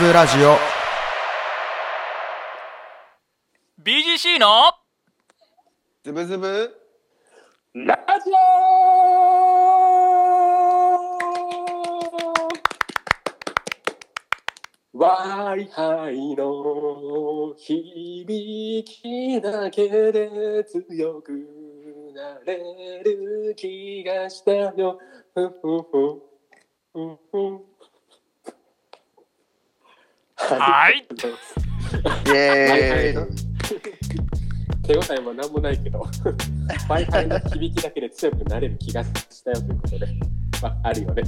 ブラジオ。BGC の。ズブズブ。ラジオ。ワイハイの響きだけで強くなれる気がしたよ。ふんふんふんふんふんはい。イエーイ手応えもなんもないけど Wi-Fi の響きだけで強くなれる気がしたよということで、まあ、あるよね。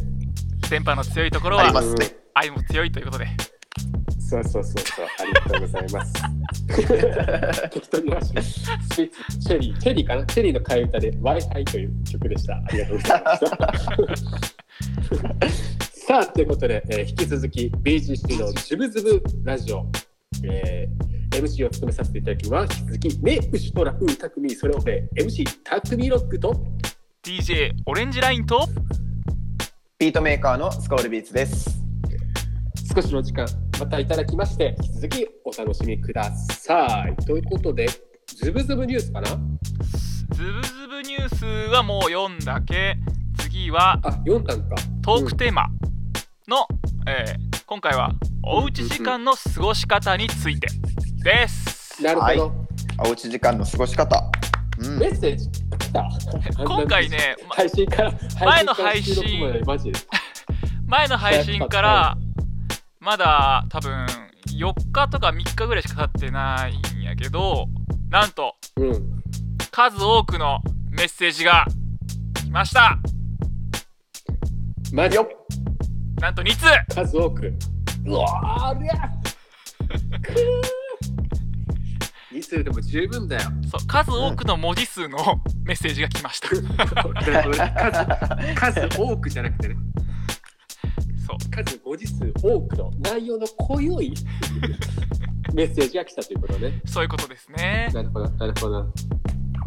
電波の強いところはありますね。愛も強いということで。そうそうそうそう。ありがとうございます。適当に言わせてスピッツチェリーチェリーかな？チェリーの替え歌で Wi-Fi という曲でした。ありがとうございましたさあということで、えー引き続き BGC のズブズブラジオ、えー MC を務めさせていただきます。引き続きねウシトラウータクミそれをね MC タクミロックと DJ オレンジラインとビートメーカーのスコールビーツです。少しの時間またいただきまして引き続きお楽しみください。ということでズブズブニュースかな？ズブズブニュースはもう読んだけ。次はあ読んだんか。トークテーマの、えー今回はおうち時間の過ごし方についてです。なるほど、はい。おうち時間の過ごし方。うん。メッセージ。来 た今回ねま 配信から前の配信。収録までマジで。前の配信からまだ多分4日とか3日ぐらいしか経ってないんやけどなんとうん。数多くのメッセージが来ました。マジ。よなんと2通。数多く。うわありゃ。くー。2数でも十分だよ。そう数多くの文字数のメッセージが来ました。数 数多くじゃなくてね。そう。数文字数多くの内容の濃い メッセージが来たということね。そういうことですね。なるほど、なるほど。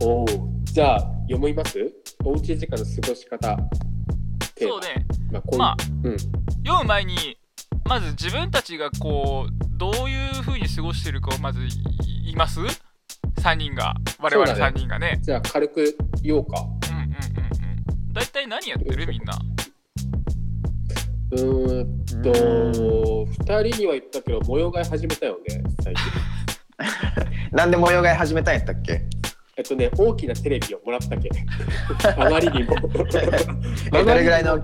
おお。じゃあ、読みます？おうち時間の過ごし方。テーマそうね。まあ、こんまあうん。読む前にまず自分たちがこうどういう風に過ごしてるかをまず言います？3人が。我々そうだね。3人がね。じゃあ、軽く言おうか。うんうんうんうん。大体何やってる？みんな。うーんと、二人には言ったけど、模様替え始めたよね、最近。なんで模様替え始めたんやったっけ？えっとね、大きなテレビをもらったけ。あまりにも。えどれぐらいの？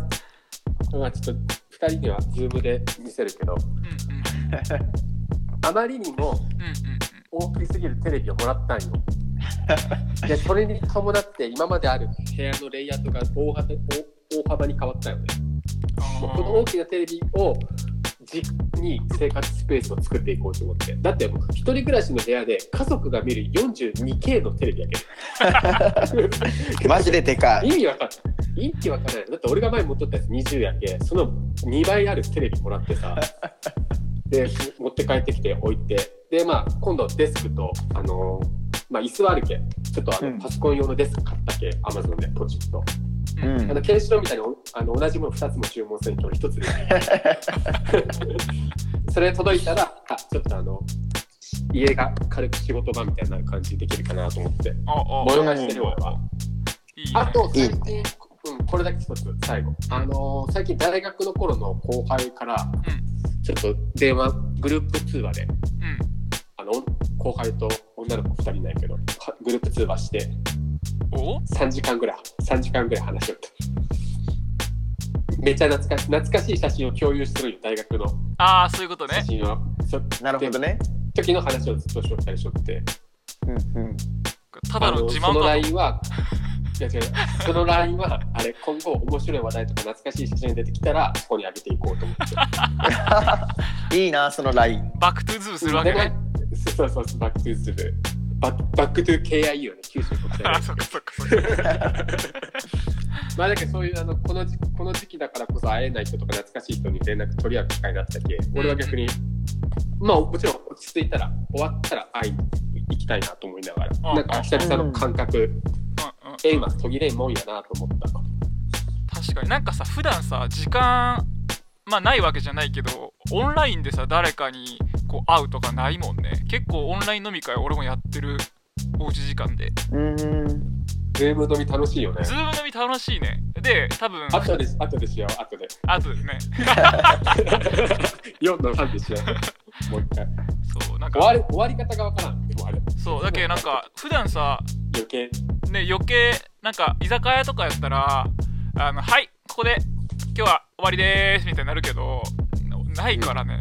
まあ、ちょっと、二人にはズームで見せるけど、あまりにも大きすぎるテレビをもらったんよ。でそれに伴って今まである部屋のレイアウトが大幅大大幅に変わったよね。この大きなテレビを軸に生活スペースを作っていこうと思って。だってもう一人暮らしの部屋で家族が見る 42K のテレビやけど。マジででかい意味わかんない。意味わかんない。だって俺が前持っとったやつ20やけ、その2倍あるテレビもらってさ、で、持って帰ってきて置いて、で、まあ、今度デスクと、あのーまあ、椅子はあるけ、ちょっとあの、うんパソコン用のデスク買ったけ、アマゾンでポチッと。うんあの、ケンシロウみたいにあの同じもの2つも注文するけど、1つで。それ届いたら、あ、ちょっとあの、家が軽く仕事場みたいな感じできるかなと思って、模様替えしてる俺は。いいね。あといい最近、うん、これだけ一つ最後、あのー最近大学の頃の後輩からちょっと電話グループ通話でうん。あの後輩と女の子2人なんやけどはグループ通話してお？3時間ぐらい3時間ぐらい話しよっためっちゃ懐かし懐かしい写真を共有するよ大学の。ああそういうことね。写真をそなるほどね。時の話をずっとしょったりしょって。うんうん。ただの自慢そのか LINE はいや違うその LINE はあれ今後面白い話題とか懐かしい写真が出てきたらそこに上げていこうと思って。いいなそのライン。 Back to the するわけね。で そうそうそう Back to the るバッ Back to KIU よね九州国際あーそっかそっかそっか。まあだけどそういうあのこの時この時期だからこそ会えない人とか懐かしい人に連絡取り合う機会があったけ俺は逆に、まあもちろん落ち着いたら終わったら会いに行きたいなと思いながら、うん。なんか久々の感覚、縁は途切れんもんやなと思った。確かに。なんかさ普段さ時間まあないわけじゃないけどオンラインでさ誰かにこう会うとかないもんね結構オンライン飲み会俺もやってるおうち時間でうーん。ズーム飲み楽しいよねズ。ーム飲み楽しいねで多分後で、後でし よう、後で。あとね4の3でしよう。もう一回。そうなんか終わり終わり方がわからん。でもあれ。そうだけどなんか普段さ余計。ね余計なんか居酒屋とかやったらあのはいここで今日は終わりでーすみたいになるけどないからね、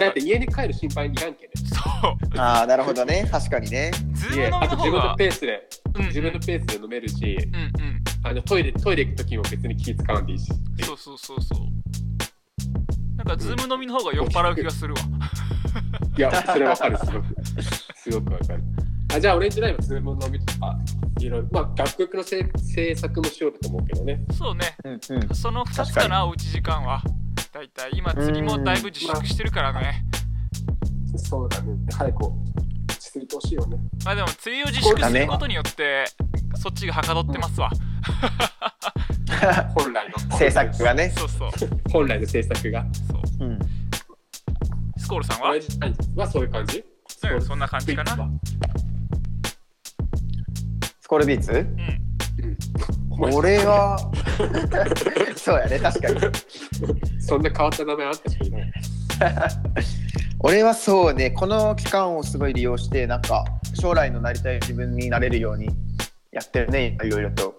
だって家に帰る心配いらんけね。そうああ、なるほどね。確かにね。ズーム飲みあと自分のペースで、うんうん自分のペースで飲めるし、うんうんあのトイレ、トイレ行くときも別に気使わんでいいし。そうそうそうそうなんかズーム飲みの方が酔っ払う気がするわいや、それわかる、すごく。すごくわかる。あじゃあ、オレンジライブ、ズーム飲みとか、いろいろ、まあ、楽曲の制制作もしようと思うけどね。そうねうんうん。その2つかなおうち時間はだいたい今釣りもだいぶ自粛してるからねそうだね。早く落ち着いてほしいよね。まあでも釣りを自粛することによってそっちがはかどってますわ、本来の。制作がね。そうそう本来の制作が。そううん。スコールさんは？はそういう感じ？うんそんな感じかなスコールビーツうん俺は、そうやね、確かに。そんな変わった名前あったしかいない。俺はそうね、この期間をすごい利用して、なんか将来のなりたい自分になれるようにやってるね、いろいろと。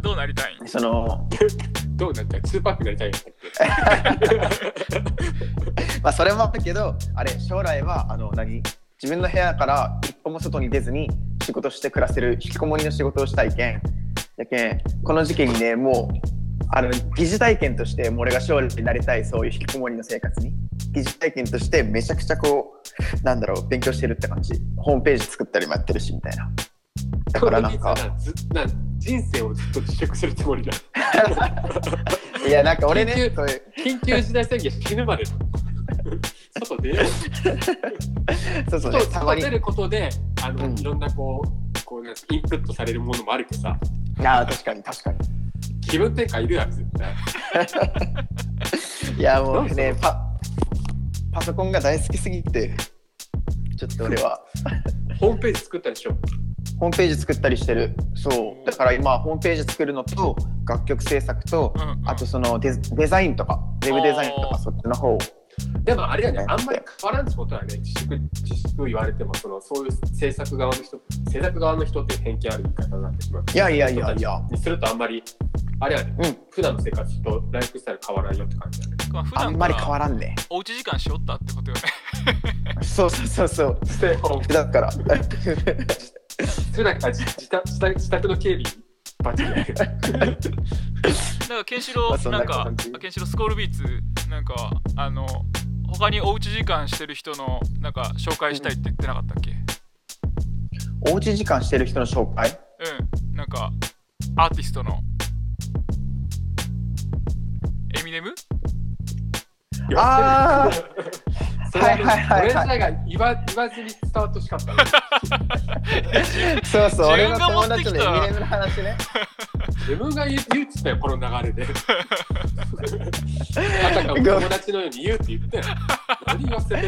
どうなりたい？んその、どうなりたい？ツーパックになりたいんだっけ？まあそれもあるけど、あれ、将来は、あの、何？自分の部屋から一歩も外に出ずに仕事して暮らせる引きこもりの仕事をしたいけん。やけん、この時期にね、もう、あの疑似体験としてもう俺が将来になりたいそういう引きこもりの生活に。疑似体験としてめちゃくちゃこうなんだろう勉強してるって感じ。ホームページ作ったりもやってるしみたいな。だからなんか。人生をずっと自粛するつもりだ。いやなんか俺ね緊急事態宣言死ぬまで。外出よう。そうそうね外出ることで、あの、うんいろんなこう、こうインプットされるものもあるけどさ、ああ確かに確かに。気分転換いるやつ絶対。いやもうねパパソコンが大好きすぎてちょっと俺は。ホームページ作ったでしょ。ホームページ作ったりしてる。そう。だから今ホームページ作るのと楽曲制作と、うんうん。あとそのデデザインとかウェブデザインとかそっちの方でもあれやね、あんまり変わらんってことはね、自粛、自粛言われても、そのそういう制作側の人、制作側の人っていう偏見ある言い方になってしまう。いやいやいやいや。にするとあんまり、あれやね、うん。普段の生活とライフスタイル変わらんよって感じだね。まあ普あんまり変わらんね。おうち時間しよったってことよね。そうそうそうそう。ステイホーム。だから。普段から 自宅の警備、バッチリやる。なんかケンシロウなかなん感じ。ケンシロウスコールビーツなんかあの他におうち時間してる人のなんか紹介したいって言ってなかったっけ？おうち時間してる人の紹介？うん。なんかアーティストの。エミネム？あーそれははいはいはいはい俺らが言わ言わずに伝わってほしかったね。そうそう俺の友達のエミネムの話ね自分が言う言うっつったよ、この流れで。あたかも友達のように言うって言ってよ。何言わせてん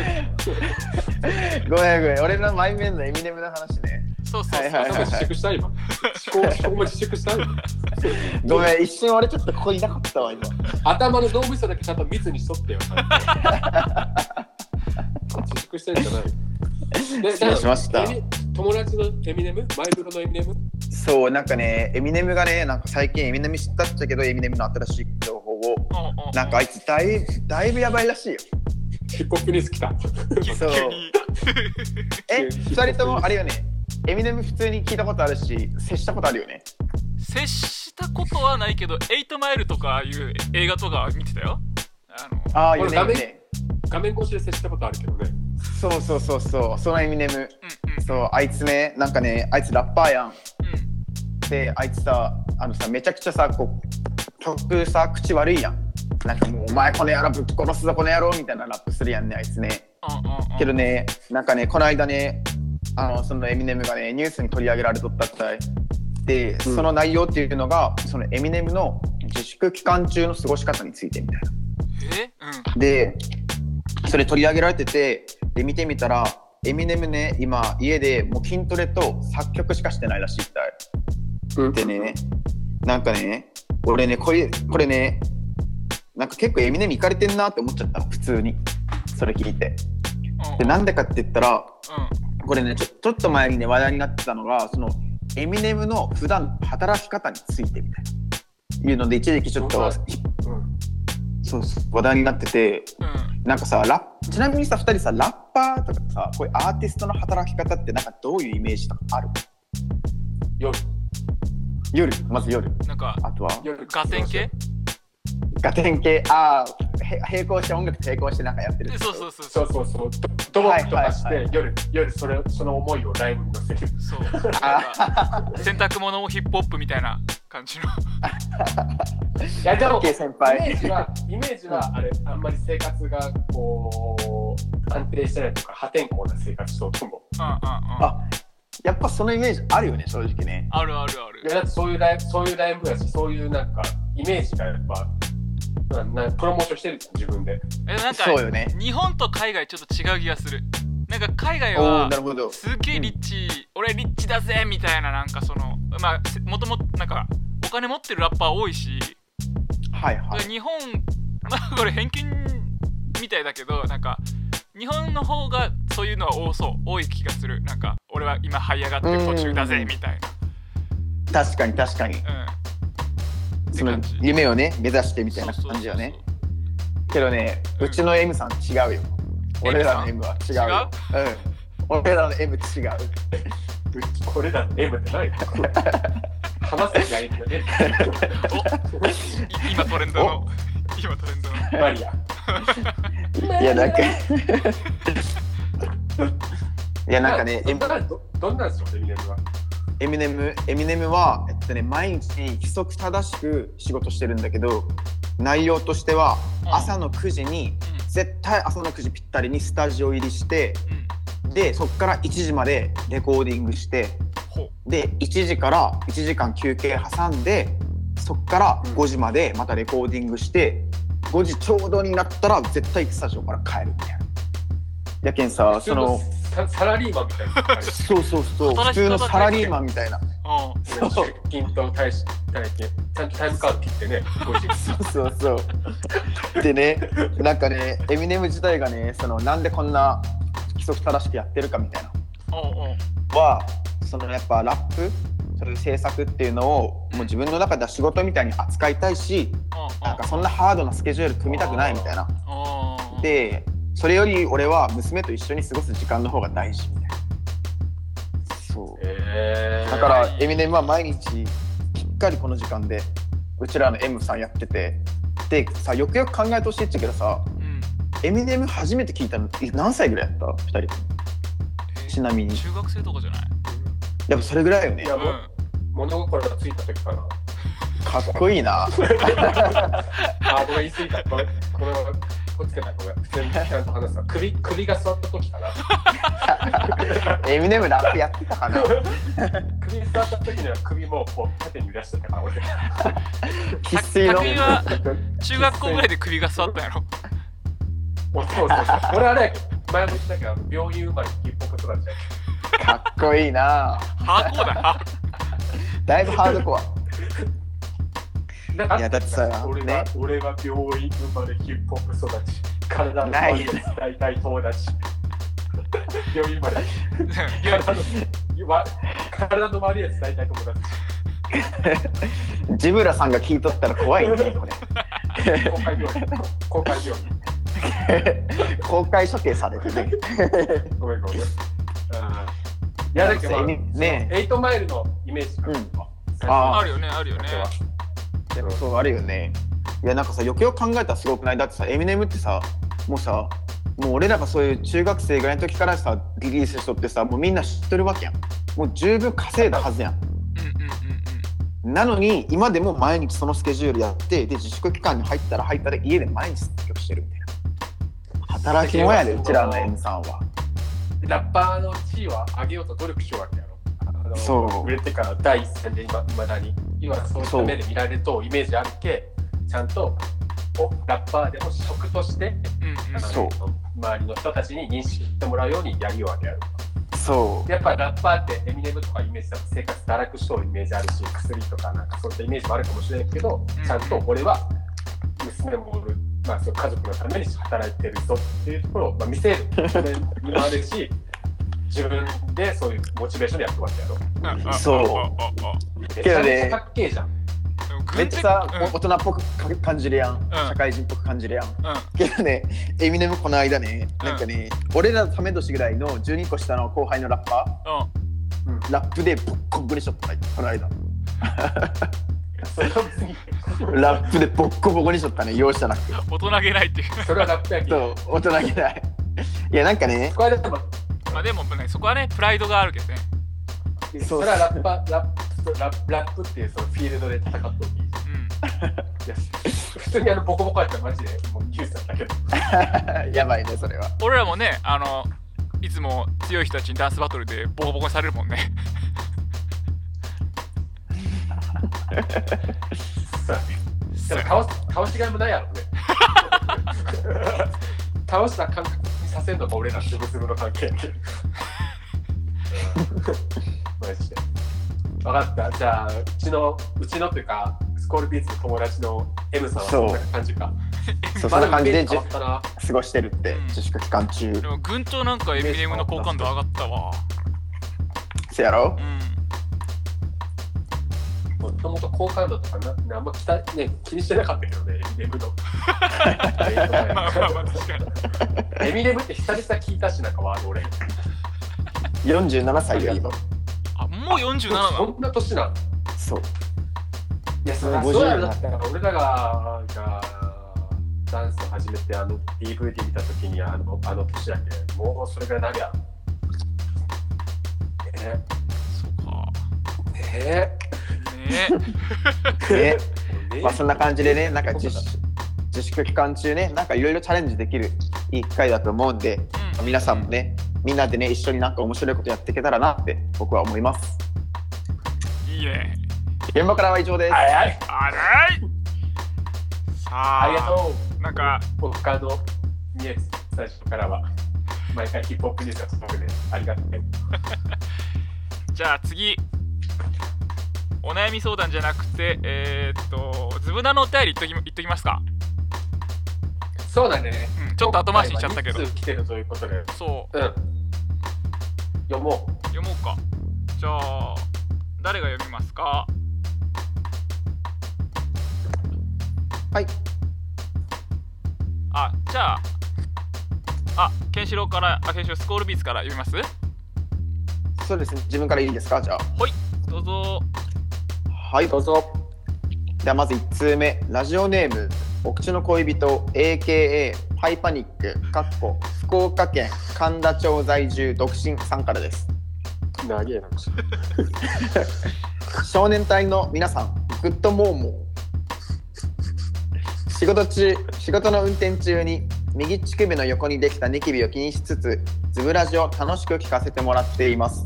の？ごめんごめん俺のマイメンのエミネムの話ねそうそうそう、はいはい頭自粛した今。思考思考も自粛した今ごめん一瞬俺ちょっとここいなかったわ今頭の脳みそだけちゃんと密にしとってよ。自粛してるんじゃないで失礼しました。友達のエミネム？マイブロのエミネム？そうなんかねエミネムがねなんか最近エミネム知ったっちゃけどエミネムの新しい情報をうんうんうん。なんかあいつだいだいぶやばいらしいよ。ヒップホップニュース来た。そう。え二人とも？あれよね。エミネム普通に聞いたことあるし接したことあるよね。接したことはないけど8マイルとかいう映画とかは見てたよ。あのああよね画面越しで接したことあるけどね。そうそうそうそう。そのエミネム。うんうん。そうあいつねなんかねあいつラッパーやん。うん。であいつさあのさめちゃくちゃさこう曲さ口悪いやん。なんかもうお前この野郎ぶっ殺すぞこの野郎みたいなラップするやんねあいつね。うんうんうん。けどねなんかねこの間ねあのそのエミネムがねニュースに取り上げられとったったい。で、うん。その内容っていうのがそのエミネムの自粛期間中の過ごし方についてみたいな。え？うん。でそれ取り上げられててで見てみたらエミネムね今家でもう筋トレと作曲しかしてないらしいみたいうん。でねなんかね俺ねこれこれねなんか結構エミネムいかれてんなって思っちゃったの普通に。それ聞いて。うん。でなんでかって言ったらうん。これねちょちょっと前にね話題になってたのがそのエミネムの普段の働き方についてみたいな。いうので一時期ちょっとうんそうそう。話題になっててうん。なんかさラッちなみにさ2人さラッパーとかさこういうアーティストの働き方ってなんかどういうイメージとかある？夜。夜？まず夜。なんかあとは？夜ガテン系？ガテン系？ああ並行して音楽と並行してなんかやってるでそうそうそうそうそうそう。ドドボッとかして、はいはい。は夜夜それその思いをライブに乗せる。そう。洗濯物をヒップホップみたいな感じの いやでも先イメ輩ージはイメージはあれあんまり生活がこう安定してないとか破天荒な生活しとうと思ううんうんうん。あやっぱそのイメージあるよね正直ね。あるあるある。いやだってそういうライブそういうライブやしそういうなんかイメージがやっぱななプロモーションしてるじゃん自分で。えなんかそうよね。日本と海外ちょっと違う気がする。なんか海外はなるほどすげえリッチ、俺リッチだぜみたいななんかそのまあせもともとなんかお金持ってるラッパー多いし、はいはい。日本まあ これ偏見みたいだけどなんか日本の方がそういうのは多そう。多い気がする。なんか俺は今這い上がってる途中だぜうんみたい確かに確かに。なうん。その夢をね目指してみたいな感じよね。けどねうちの M さん違うよ。俺らの M は違うよ。うん。俺らの M 違うこれだ M ってない。話す気がいいけどね。今トレンドの今トレンドの。マリア。いやなんか。いやなんかねどんなどどんなんですよエミネムは？エミネムエミネムは、えっとね、毎日規則正しく仕事してるんだけど内容としてはうん。朝の9時に絶対朝の9時ぴったりにスタジオ入りしてでそこから1時までレコーディングしてほで1時から1時間休憩挟んでそこから5時までまたレコーディングして5時ちょうどになったら絶対スタジオから帰るみたいな。やけんさそのササラリーマンみたいな。そうそうそう。普通のサラリーマンみたいな。うん。そう。出勤と退勤ちゃんとタイムカード切ってね5時。そうそうそう。でね、なんかね、エミネム自体がね、そのなんでこんな規則正しくやってるかみたいなは、そのやっぱラップ、そういう制作っていうのをもう自分の中では仕事みたいに扱いたいし、なんかそんなハードなスケジュール組みたくないみたいな。で、それより俺は娘と一緒に過ごす時間の方が大事みたいな。そう。えだからエミネムは毎日きっかりこの時間でうちらの M さんやっててでさよくよく考えてほしいっちゃけどさうんエミネム初めて聞いたのえ何歳ぐらいやった？2人。えちなみに。中学生とかじゃない？やっぱそれぐらいよね。いやもううん物心がついた時かなかっこいいなあごめん言い過ぎたこれこれはこっちけないごめん普通にちゃんと話すわ首首が座った時かなエミネムラップやってたかな首座った時には首もこう縦に揺らしてたから俺生粋の中学校ぐらいで首が座ったやろそうそうそう。俺あれやけど前も言ったけど病院生まれヒップホップ育ちやけ。かっこいいな。ハーコーだなだいぶハードコア。いやだってさ俺は、ね。俺は病院生まれヒップホップ育ち体のない周りです大体友達。病院生まれ体のわ体の周りです大体友達。ジブラさんが聞いとったら怖いねこれ。公開病院。公開病院 公開処刑されてね。ごめんごめん。いやだけど、まあ、ね。ねエイトマイルのイメージかな、うん。ああるよねあるよね。そうあるよね。いやなんかさよくよく考えたらすごくない？だってさエミネムってさもうさもう俺らがそういう中学生ぐらいの時からさリリースしとってさもうみんな知ってるわけやん。もう十分稼いだはずやん。うんうんうんなのに今でも毎日そのスケジュールやってで自粛期間に入ったら入ったら家で毎日作曲してるみ働き者やでうちらの M さんは。ラッパーの地位は上げようと努力しようわけやろ。あのそう。売れてから第一線で今いまだに。今そういった目で見られるとイメージあるけちゃんとをラッパーでも職としてうんうん。そう。周りの人たちに認識してもらうようにやるわけやろ。そう。やっぱりラッパーってエミネムとかイメージだと生活堕落しとるイメージあるし薬とかなんかそういったイメージもあるかもしれないけど、うん。ちゃんと俺は娘もおる、まあ、そう家族のために働いてるぞっていうところを、まあ、見せる。そもあるし 自分でそういうモチベーションでやってるわけやろそう。けどねっけえじゃめっちゃさ、うん。大人っぽくか感じるやん、社会人っぽく感じるやん。うん。けどねエミネムこの間ねなんかね、俺らため年ぐらいの12個下の後輩のラッパうん。ーラップでボッコボコにしとったこの間。それは別に ラップでボッコボコにしとったね。容赦なく。大人げないっていう。それはラップやけど。そう大人げない。いやなんかねこれでもまあでもねそこはねプライドがあるけどね。それはラッパーラップラップラップっていうそのフィールドで戦っとるいいうん。いや普通にあのボコボコやったらマジでもうニュースだったけど。やばいねそれは。俺らもねあのいつも強い人たちにダンスバトルでボコボコにされるもんね そうでも倒す倒しがいもないやろね 倒した感覚にさせんのが俺らつぶつぶの関係。マジで。分かった。じゃあうちのうちのというかスコールビーツの友達の M さんはそんな感じか。そうそんな。感じで過ごしてるってうん。自粛期間中。でも軍となんかエミネムの好感度上がったわ。せやろ？うんもともと好感度とかなあんま期待、ね、気にしてなかったけどね、エミネムの。まあまあまあ確かに。エミネムって久々聞いたし、なんかワード俺。47歳よ今。あもう47なそのんな年なの？そう。いや、そりゃ50そうやろ。だったら俺らががダンスを始めて、あの DVD 見たときにあのあの年だけ、もうそれぐらいなるやろ。ね。そうか。えね。でえ まあそんな感じでねなんか自粛自粛期間中ねなんかいろいろチャレンジできるいい機会だと思うんでうん。皆さんもねみんなでね一緒になんか面白いことやっていけたらなって僕は思います。いいね現場からは以上です。はいはい、あれい。さあありがとう。なんか他のニュース最初からは。毎回ヒップホップニュースが届くねありがとう。じゃあ次お悩み相談じゃなくてえー、っとズブナのお便り言っとき言っときますか、そうだね。うん、ちょっと後回ししちゃったけど。来てるということで。そう。うん。読もう。読もうか。じゃあ誰が読みますか？はい。あじゃああケンシロウからあケンシロウスコールビーツから読みます？そうですね。自分からいいですか？じゃあ。どうぞはいどうぞ。ではまず1通目。ラジオネームお口の恋人 AKA ハイパニックかっこ福岡県神田町在住独身さんからです。長えな少年隊の皆さん Good モーモー仕事中仕事の運転中に右乳首の横にできたニキビを気にしつつズブラジを楽しく聞かせてもらっています。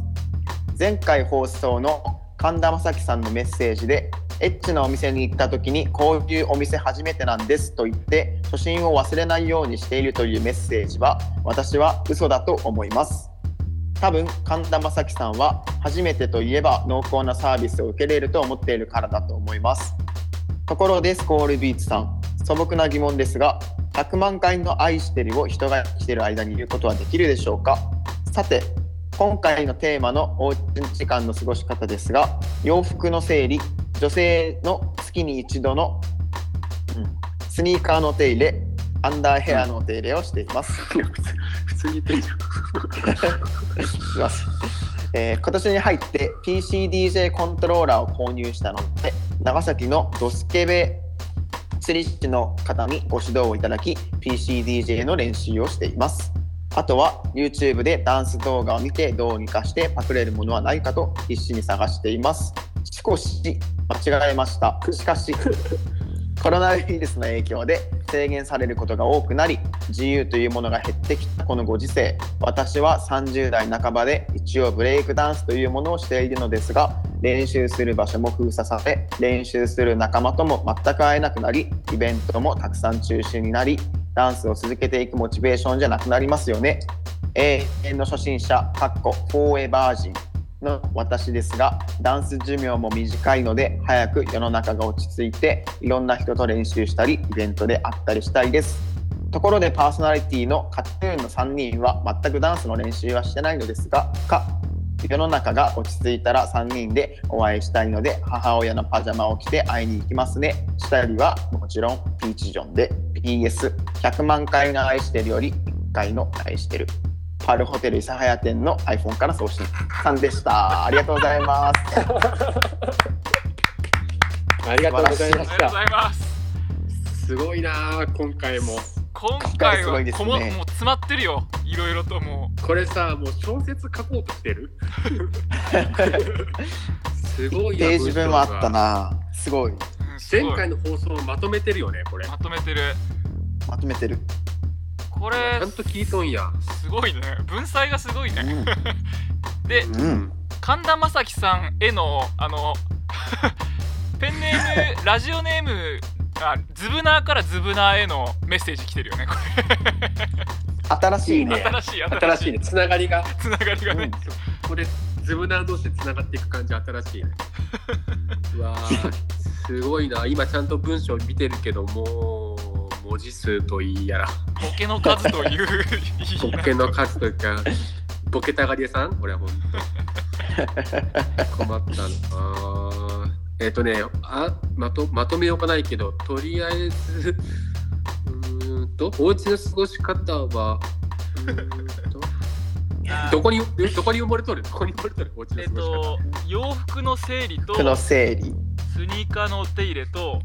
前回放送の神田正輝さんのメッセージでエッチなお店に行った時にこういうお店初めてなんですと言って初心を忘れないようにしているというメッセージは私は嘘だと思います。多分神田正輝さんは初めてといえば濃厚なサービスを受けれると思っているからだと思います。ところでスコールビーツさん。素朴な疑問ですが100万回の愛してるを人が生きてる間に言うことはできるでしょうか？さて今回のテーマのおうち時間の過ごし方ですが洋服の整理女性の月に一度の、うんスニーカーのお手入れアンダーヘアのお手入れをしています、普通に言ってんじゃん。します、えー今年に入って PCDJ コントローラーを購入したので長崎のドスケベ釣り師の方にご指導をいただき PCDJ の練習をしていますあとは YouTube でダンス動画を見てどうにかしてパクれるものはないかと必死に探しています。少し間違えました。しかし コロナウイルスの影響で制限されることが多くなり自由というものが減ってきたこのご時世。私は30代半ばで一応ブレイクダンスというものをしているのですが練習する場所も封鎖され練習する仲間とも全く会えなくなりイベントもたくさん中止になりダンスを続けていくモチベーションじゃなくなりますよね。永遠の初心者かっこフォーエバージンの私ですがダンス寿命も短いので早く世の中が落ち着いていろんな人と練習したりイベントで会ったりしたいです。ところでパーソナリティのカトゥーンの3人は全くダンスの練習はしてないのですがか世の中が落ち着いたら3人でお会いしたいので母親のパジャマを着て会いに行きますね。したりはもちろんピーチジョンで PS100 万回の愛してるより1回の愛してる。パルホテル諫早店の iPhone から送信さんでした。ありがとうございます。ありがとうございました。す。すごいなあ今回も。今回はすごいですね。こももう詰まってるよ。いろいろともこれさ、もう小説書こうとしてる？すごいなページ分はあったな。すごい。う、うんすごい。前回の放送をまとめてるよね、これ。まとめてる。まとめてる、これちゃんと聞いとんや。すごいね。文才がすごいね。でうん。うん、神田正輝さんへのあの ペンネームラジオネームあズブナーからズブナーへのメッセージ来てるよねこ新しいね新しい新しい新しいね、つながりが。つながりがね、これ、ズブナー同士でつながっていく感じ、新しいね。うわーすごいな。今ちゃんと文章見てるけど、もう、文字数といいやら、ボケの数という ボケの数というか、ボケたがり屋さん？これは本当。困ったな。えっ、とねあまと、まとめようかないけど、とりあえず、うーんと、お家の過ごし方は、どこに、どこに埋もれとる？どこに埋もれとる？お家のえっ過ごし方。と洋服の整理と服の整理。スニーカーのお手入れと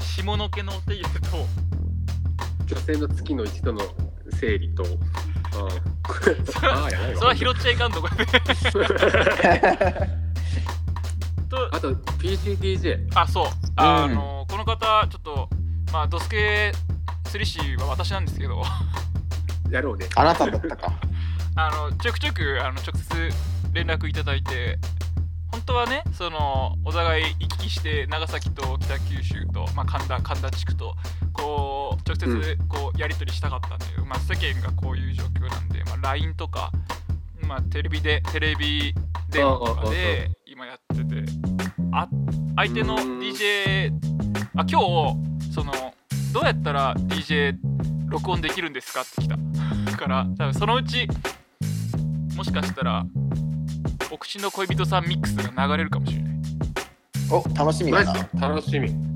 下の毛のお手入れと。女性の月の一度の整理と、ああああやないわ。それは拾っちゃいかんとこねとあと PCDJ あそう。あの、この方ちょっとまあドスケスリシーは私なんですけど。やろうね。あなただったか。あのちょくちょくあの直接連絡いただいて本当はねそのお互い行き来して長崎と北九州と、まあ、神田神田地区とこう直接こうやり取りしたかったんだけど、まあ、世間がこういう状況なんで、まあ、LINE とか、まあ、テレビでテレビ電話とかで今やっててあ相手のうん DJ あ今日そのどうやったら DJ 録音できるんですかって来ただから多分そのうちもしかしたらお口の恋人さんミックスが流れるかもしれない、お楽しみだな楽しみ。うん、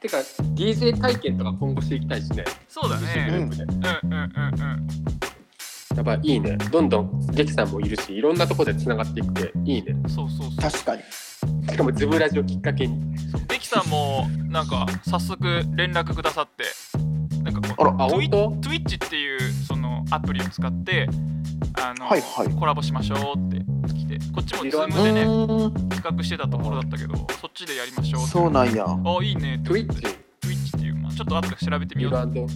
てか DJ 体験とか今後していきたいしね。そうだねグループで。うんうんうんうんやっぱいいね。どんどん劇さんもいるし、いろんなとこでつながっていくていいね。そうそうそう確かにしかもズブラジオきっかけに。そうデキさんもなんか早速連絡くださって。なんかこうあらあ、Twitch っていうそのアプリを使ってあの、はいはい。コラボしましょうって来てこっちもいろんな Zoom でね企画してたところだったけどそっちでやりましょうって。そうなんや。あいいねって Twitch、Twitch っていう、まあ、ちょっと後で調べてみようミランド、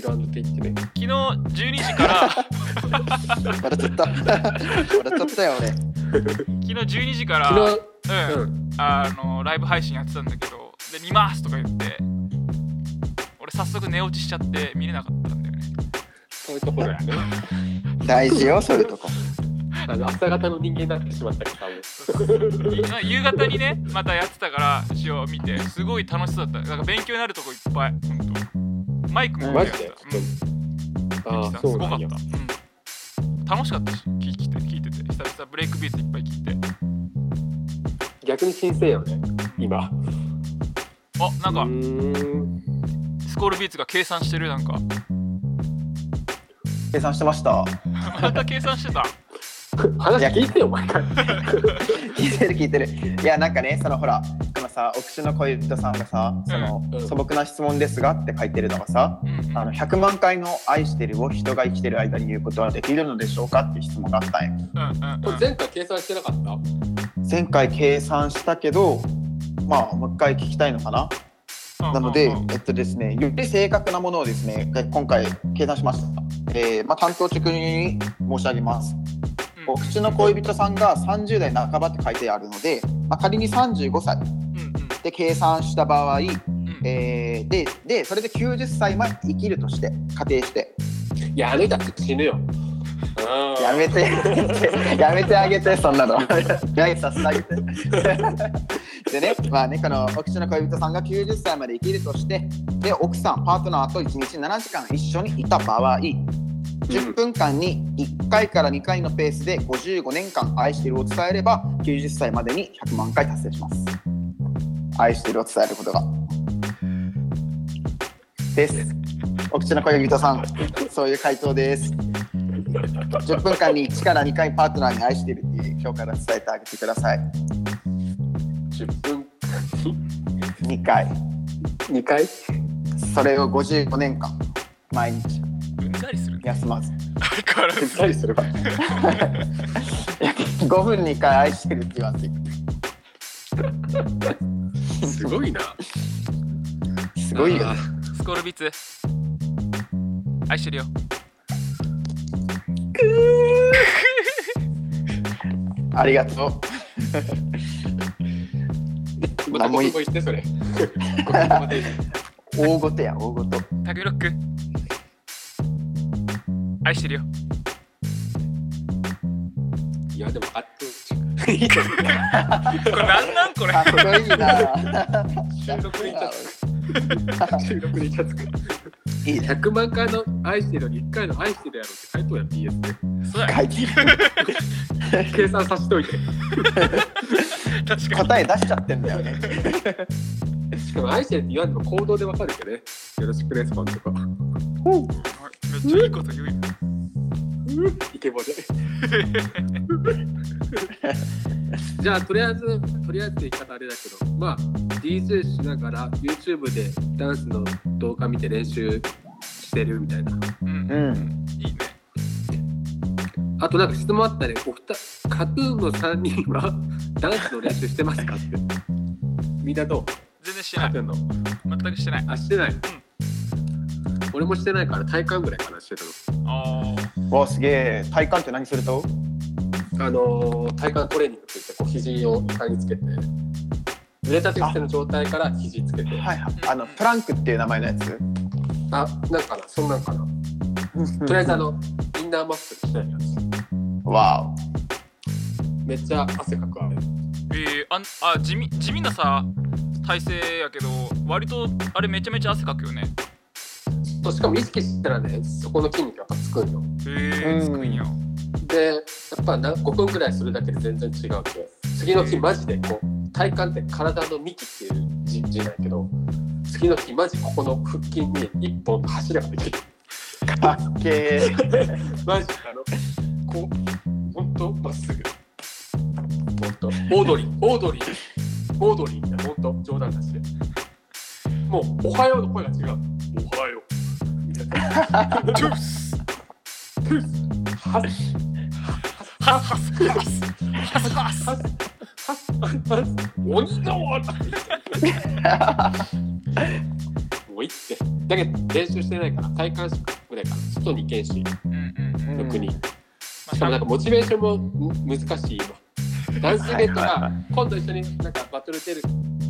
そうミランド Twitch ね。昨日12時から。笑っちゃった。笑っちゃったよ俺。昨日12時から。うん。うん。あのライブ配信やってたんだけどで見ますとか言って。俺早速寝落ちしちゃって見れなかったんだよね。そういうところやね。大事よそういうとこ。あの朝方の人間になってしまったから、い夕方にねまたやってたから一応見てすごい楽しそうだった。なんか勉強になるとこいっぱいほんとマイクもマジで？うん。ああ、すそうなんや。ごかった、うん、楽しかったし聞いて聞いてて。久々ブレイクビーツいっぱい聞いて。逆に新鮮よね、今。あなんうか。スコールビーツが計算してるなんか。計算してました。ま た計算してた。話聞いてよ、毎回。聞いてる聞いてる。いやなんかねそのほらさお口の恋人さんがさその、うん。素朴な質問ですがって書いてるのがさうん。うんあの100万回の愛してるを人が生きてる間に言うことはできるのでしょうかっていう質問があったんようんうんうん。これ前回計算してなかった？前回計算したけどまあもう一回聞きたいのかな？なので、えっとですね、より正確なものをですね、今回計算しました。えーまあ、担当直入に申し上げます。お口の恋人さんが30代半ばって書いてあるので、まあ、仮に35歳で計算した場合、うん。えーででそれで90歳まで生きるとして仮定して。いや、あの人たち死ぬよ。やめて。やめてあげてそんなの。やめさせてあげて。でねまあねこのお口の恋人さんが90歳まで生きるとしてで奥さんパートナーと1日7時間一緒にいた場合10分間に1回から2回のペースで55年間愛してるを伝えれば90歳までに100万回達成します愛してるを伝えることが。です。お口の恋人さんそういう回答です。10分間に1から2回パートナーに愛してるって今日から伝えてあげてください。10分に。2回。2回？それを55年間毎日。うんざりする。休まず。相変わらずたりする。か。5分に1回愛してるって言わんといすごいな。すごいよスコールビッツ。愛してるよ。ありがとう。ー。また国語言って、それ。大ごとや大ごと。タグロック。愛してるよ。いや、でも、あれなんなんこれ？かっこいいな。収録に。収録にちゃった。いいね。100万回の愛してるのに1回の愛してるやろって書いとうやん BS で。そうや書いてる。計算させといて。確かに答え出しちゃってんだよね。しかも愛してるって言わんでも行動でわかるけどね。よろしくレスポンと。かめっちゃいいこと言うよイケボで じゃあとりあえずとりあえずって言い方あれだけどまあ DJ しながら YouTube でダンスの動画見て練習してるみたいな。うん。うん。いいね。あとなんか質問あったねお二カトゥーンの3人は ダンスの練習してますか？ってみんなどう？全然してない。全くしてない。あしてない、俺もしてないから体感ぐらいかなしてたあー。わすげえ。体幹って何すると？のあのー体幹トレーニングって言ってこう肘を床につけて腕立て伏せの状態から肘つけて。はいはい。あのプランクっていう名前のやつ？あなんかなそんなんかな。とりあえずあのインナーマッスルしないやつ。わめっちゃ汗かくあれ。えー、あんあ地味地味なさ体勢やけど割とあれめちゃめちゃ汗かくよね。しかも意識したらねそこの筋肉がつくんよ。えー、うんつくんや。でやっぱな5分ぐらいするだけで全然違うけ次の日マジでこう体幹って体の幹っていう字字なんやけど次の日マジここの腹筋に一本の柱ができる。おかっけー。マジあの。こうほんとまっすぐ。ほんと。オードリー。オードリー。オードリーみたいなほんと。冗談だしもう「おはよう」の声が違う「おはよう」みたいな。トゥース「トゥース」「ハッハスハスハスハスハスハッハッハッ鬼の笑いもういいってだけど練習してないから体幹しかぐらいから外に行けんしうんうんうんうん特に、ましかもなんかモチベーションも難しい今ダンスイベントが今度一緒になんかバトル出る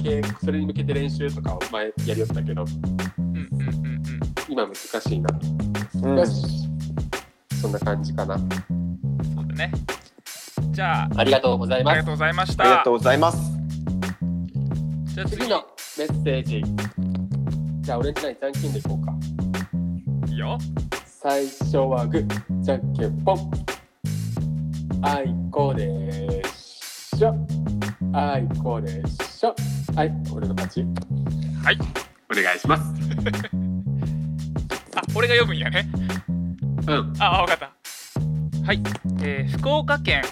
系それに向けて練習とかを前やりよったけどうんうんうんうん今難しいな、うんよしそんな感じかなそうだね。じゃあ。ありがとうございます。ありがとうございました。ありがとうございます。じゃあ次次のメッセージ。じゃあオレンジラインじゃんけんでいこうか。いいよ。最初はグー。じゃんけんぽん。あいこでしょ。あいこでしょ。はい俺の勝ち。はい。お願いします。あ俺が読むんやね。うん。あ、わかった。はい、えー福岡県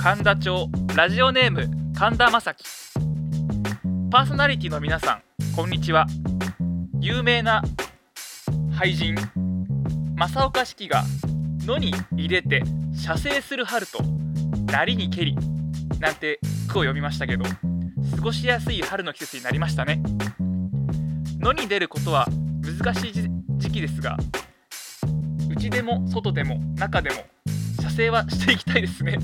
神田町ラジオネーム神田正輝。パーソナリティの皆さん、こんにちは。有名な俳人正岡子規が野に入れて射精する春となりに蹴りなんて句を読みましたけど過ごしやすい春の季節になりましたね野に出ることは難しい時時期ですが内でも外でも中でも射精はしていきたいですね。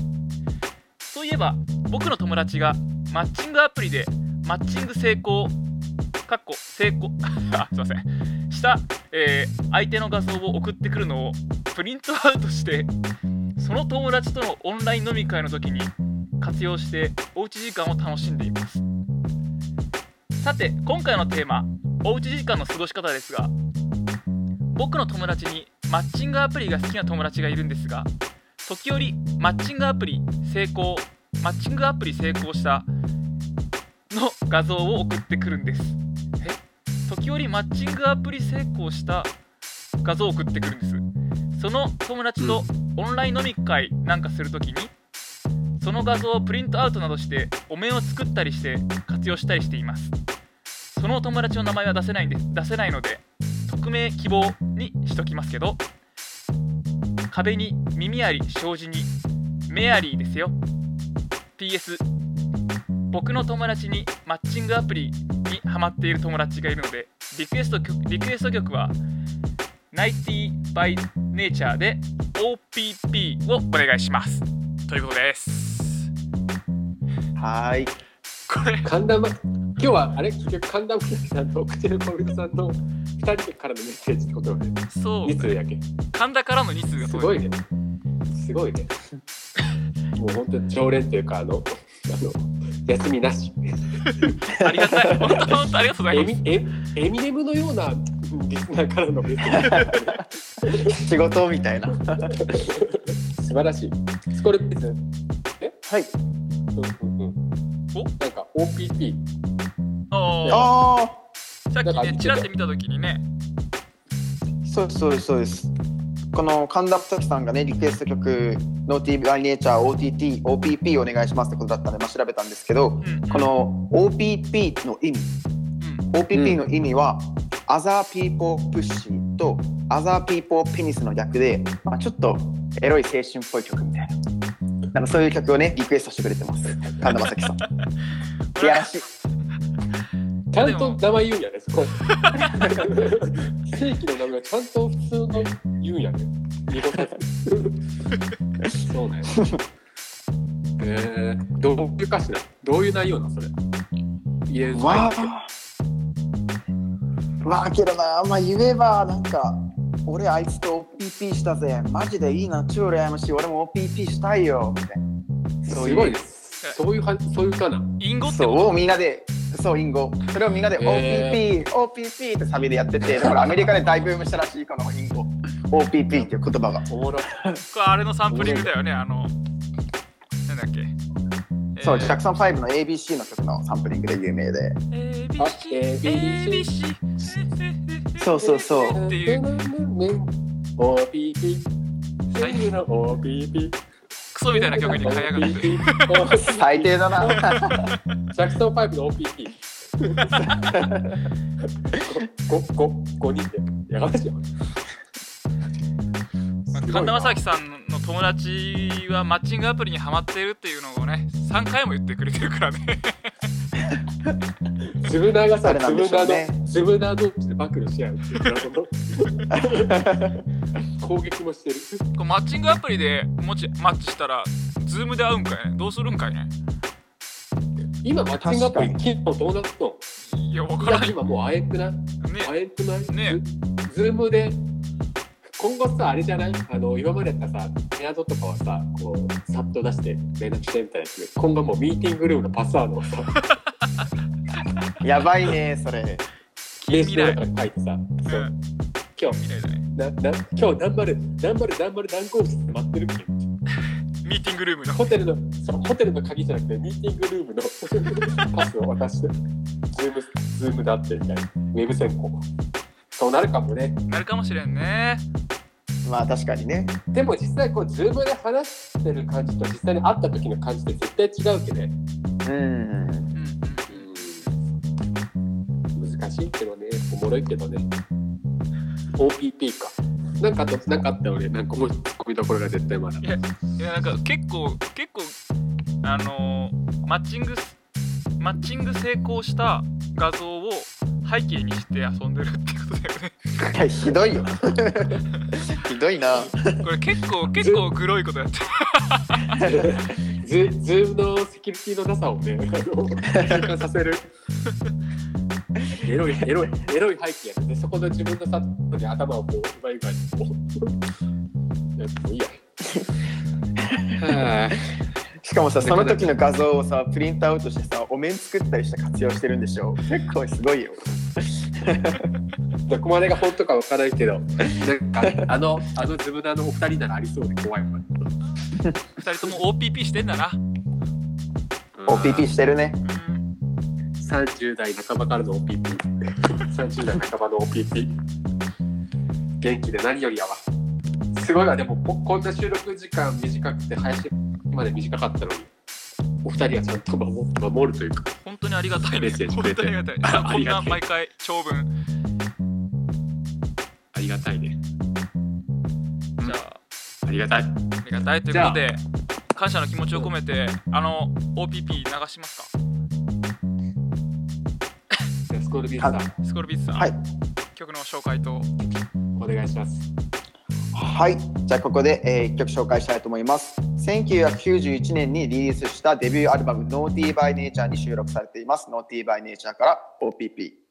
そういえば僕の友達がマッチングアプリでマッチング成功かっこ成功 あすいません。した、えー、相手の画像を送ってくるのをプリントアウトしてその友達とのオンライン飲み会の時に活用しておうち時間を楽しんでいます。さて今回のテーマおうち時間の過ごし方ですが僕の友達にマッチングアプリが好きな友達がいるんですが時折マッチングアプリ成功マッチングアプリ成功したの画像を送ってくるんです。え？時折マッチングアプリ成功した画像を送ってくるんです。その友達とオンライン飲み会なんかするときにその画像をプリントアウトなどしてお面を作ったりして活用したりしています。その友達の名前は出せないんです出せないので匿名希望にしときますけど壁に耳あり障子にメアリーですよ。PS 僕の友達にマッチングアプリにハマっている友達がいるのでリクエスト曲リクエスト曲は90 by Nature で OPP をお願いします。ということです。はい。これ。神田ま今日はあれ？結局神田正輝さんと口の小室さんの2人からのメッセージってことね。そう2通やけ。神田からの2通がすごいね。すごいね。もう本当に常連というかあのあの休みなし。ありがたい。本当本当ありがとうございます。エミエエミネムのようなリスナーからのメッセージ。仕事みたいな。素晴らしい。スコルピス。え？はい。うんおなんか OPP あああさっきねちらって見た時にね。あそうですそうですそうです。この神田正輝さんがねリクエスト曲「No TV by Nature OTT OPP お願いします」ってことだったので、まあ、調べたんですけどうん。この OPP の意味うん。OPP の意味は、Other People Push と Other People Penis の逆で、まあ、ちょっとエロい青春っぽい曲みたいな。なんかそういう曲をね、リクエストしてくれてます。神田正輝さん。いやらしい。ちゃんと名前言うんやね、そこ。正規の名前ちゃんと普通の言うんやね。濁さず。そうね。えー、どういう歌詞などういう内容なのそれ？入れるわあ。わあけどな、まあ言えばなんか、俺あいつと OPP したぜ。マジでいいな、超羨ましい。俺も OPP したいよ。みたいな。そういうすごいです。そういうはそういう歌な？隠語ってそうこをみんなで、そう、隠語。それをみんなでへ OPP、OPP ってサビでやってて、だからアメリカで大ブームしたらしい、この隠語。OPP っていう言葉が。おもろこれあれのサンプリングだよねあのなんだっけ？そう、えージャクソン5の ABC の曲のサンプリングで有名で。ABC あ ABC そうそうそうっていう。最最の OPP。クソみたいな曲に変えやがって最低だな。ジャクソン5の OPP。5、5、5人で。やがまし神田正輝さんの友達はマッチングアプリにハマってるっていうのをね3回も言ってくれてるからねズブナーがさ、誰なんでズブナしょうね。ーの、ズブナー同士で暴露し合うっていう謎の 攻撃もしてる。こうマッチングアプリでもしマッチしたらズームで会うんかいね？どうするんかいね？今、マッチングアプリ、機能どうなったのいや分からん、ねや今もう会えんくない？会えんくない？ね。ズズームで、今後さ、あれじゃない？あの、今までやったらさ、メアドとかはさ、こう、さっと出して連絡してみたいなやつ今後もうミーティングルームのパスワードをさ、やばいね、それ。名未来刺の中に書いてさ、そう。うん今日、なな今日何丸何丸何丸何号室で待ってるっけ ミーティングルームの。ホテルのそうホテルの鍵じゃなくてミーティングルームの パスを渡してズームズームだってみたいな。ウェブ選考そうなるかもね。なるかもしれんね。まあ確かにね。でも実際こうズームで話してる感じと実際に会った時の感じって絶対違うけどねうん。いけどねおもろいけどね OPP かなんかあとなんかあったよねなんか思い込みどころが絶対まだいやいやなんか結構結構あのーマッチングマッチング成功した画像を背景にして遊んでるってことだよねいやひどいよ。ひどいな。これ結構結構グロいことやってるズズームのセキュリティのなさをね、あの体感させる。エロい、エロい、エロい背景やね。で、そこで自分のさ、に頭をこう、奪い奪いこう。いやもういいや。はしかもさ、その時の画像をさ、プリントアウトしてさ、お面作ったりして活用してるんでしょ？結構すごいよ。いどこまでが本当かわからないけど、なんか、あの、あのズムナのお二人ならありそうで怖いわ。二人とも OPP してんだな OPP してるね。うん30代半ばからの OPP。30代半ばの OPP。元気で何よりやわ。すごいわ、でもここんな収録時間短くて、配信まで短かったのに、お二人はちゃんと守守るというか、本当にありがたいねメッセージにありがたいあこんな毎回長文ありがたいね。じゃあありがたい。ありがたいということで感謝の気持ちを込めてあの OPP 流しますか？コールビーズさん、スコールビーツさん、はい。曲の紹介とお願いします。はい。じゃあここで、えー、1曲紹介したいと思います。1991年にリリースしたデビューアルバム Naughty by Nature に収録されています。Naughty by Nature から OPP。